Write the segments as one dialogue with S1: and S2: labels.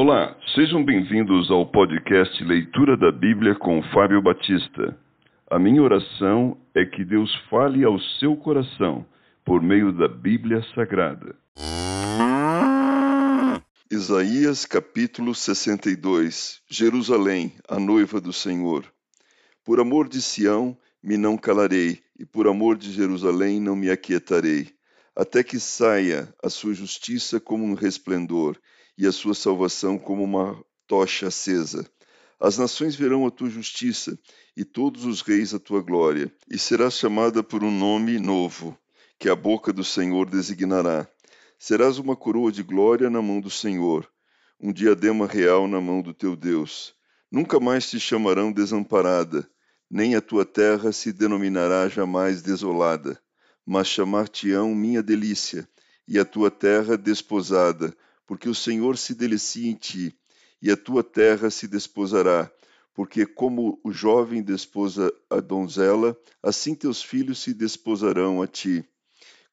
S1: Olá, sejam bem-vindos ao podcast Leitura da Bíblia com Fábio Batista. A minha oração é que Deus fale ao seu coração por meio da Bíblia Sagrada. Isaías capítulo 62 Jerusalém, a noiva do Senhor. Por amor de Sião me não calarei, e por amor de Jerusalém não me aquietarei, até que saia a sua justiça como um resplendor e a sua salvação como uma tocha acesa. As nações verão a tua justiça e todos os reis a tua glória, e serás chamada por um nome novo, que a boca do Senhor designará. Serás uma coroa de glória na mão do Senhor, um diadema real na mão do teu Deus. Nunca mais te chamarão desamparada, nem a tua terra se denominará jamais desolada, mas chamar-te-ão minha delícia, e a tua terra desposada, porque o Senhor se delicia em ti, e a tua terra se desposará, porque como o jovem desposa a donzela, assim teus filhos se desposarão a ti.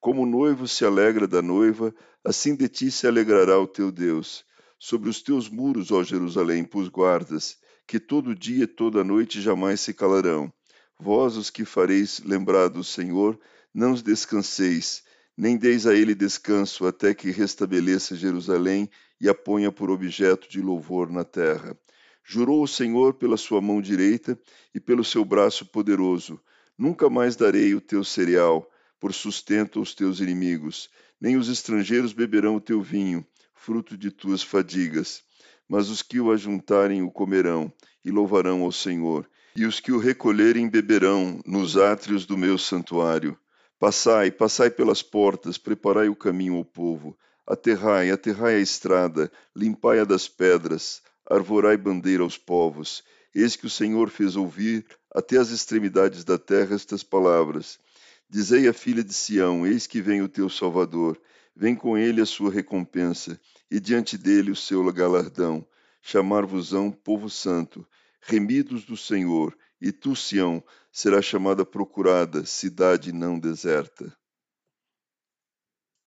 S1: Como o noivo se alegra da noiva, assim de ti se alegrará o teu Deus. Sobre os teus muros, ó Jerusalém, pus guardas, que todo dia e toda noite jamais se calarão. Vós, os que fareis lembrar do Senhor, não os descanseis, nem deis a ele descanso até que restabeleça Jerusalém e a ponha por objeto de louvor na terra. Jurou o Senhor pela sua mão direita e pelo seu braço poderoso: Nunca mais darei o teu cereal por sustento aos teus inimigos, nem os estrangeiros beberão o teu vinho, fruto de tuas fadigas. Mas os que o ajuntarem o comerão e louvarão ao Senhor, e os que o recolherem beberão nos átrios do meu santuário. Passai, passai pelas portas, preparai o caminho ao povo. Aterrai, aterrai a estrada, limpai-a das pedras, arvorai bandeira aos povos. Eis que o Senhor fez ouvir até as extremidades da terra estas palavras. Dizei à filha de Sião: Eis que vem o teu Salvador. Vem com ele a sua recompensa, e diante dele o seu galardão. Chamar-vos-ão povo santo, remidos do Senhor, e tu, Sião, será chamada procurada, cidade não deserta.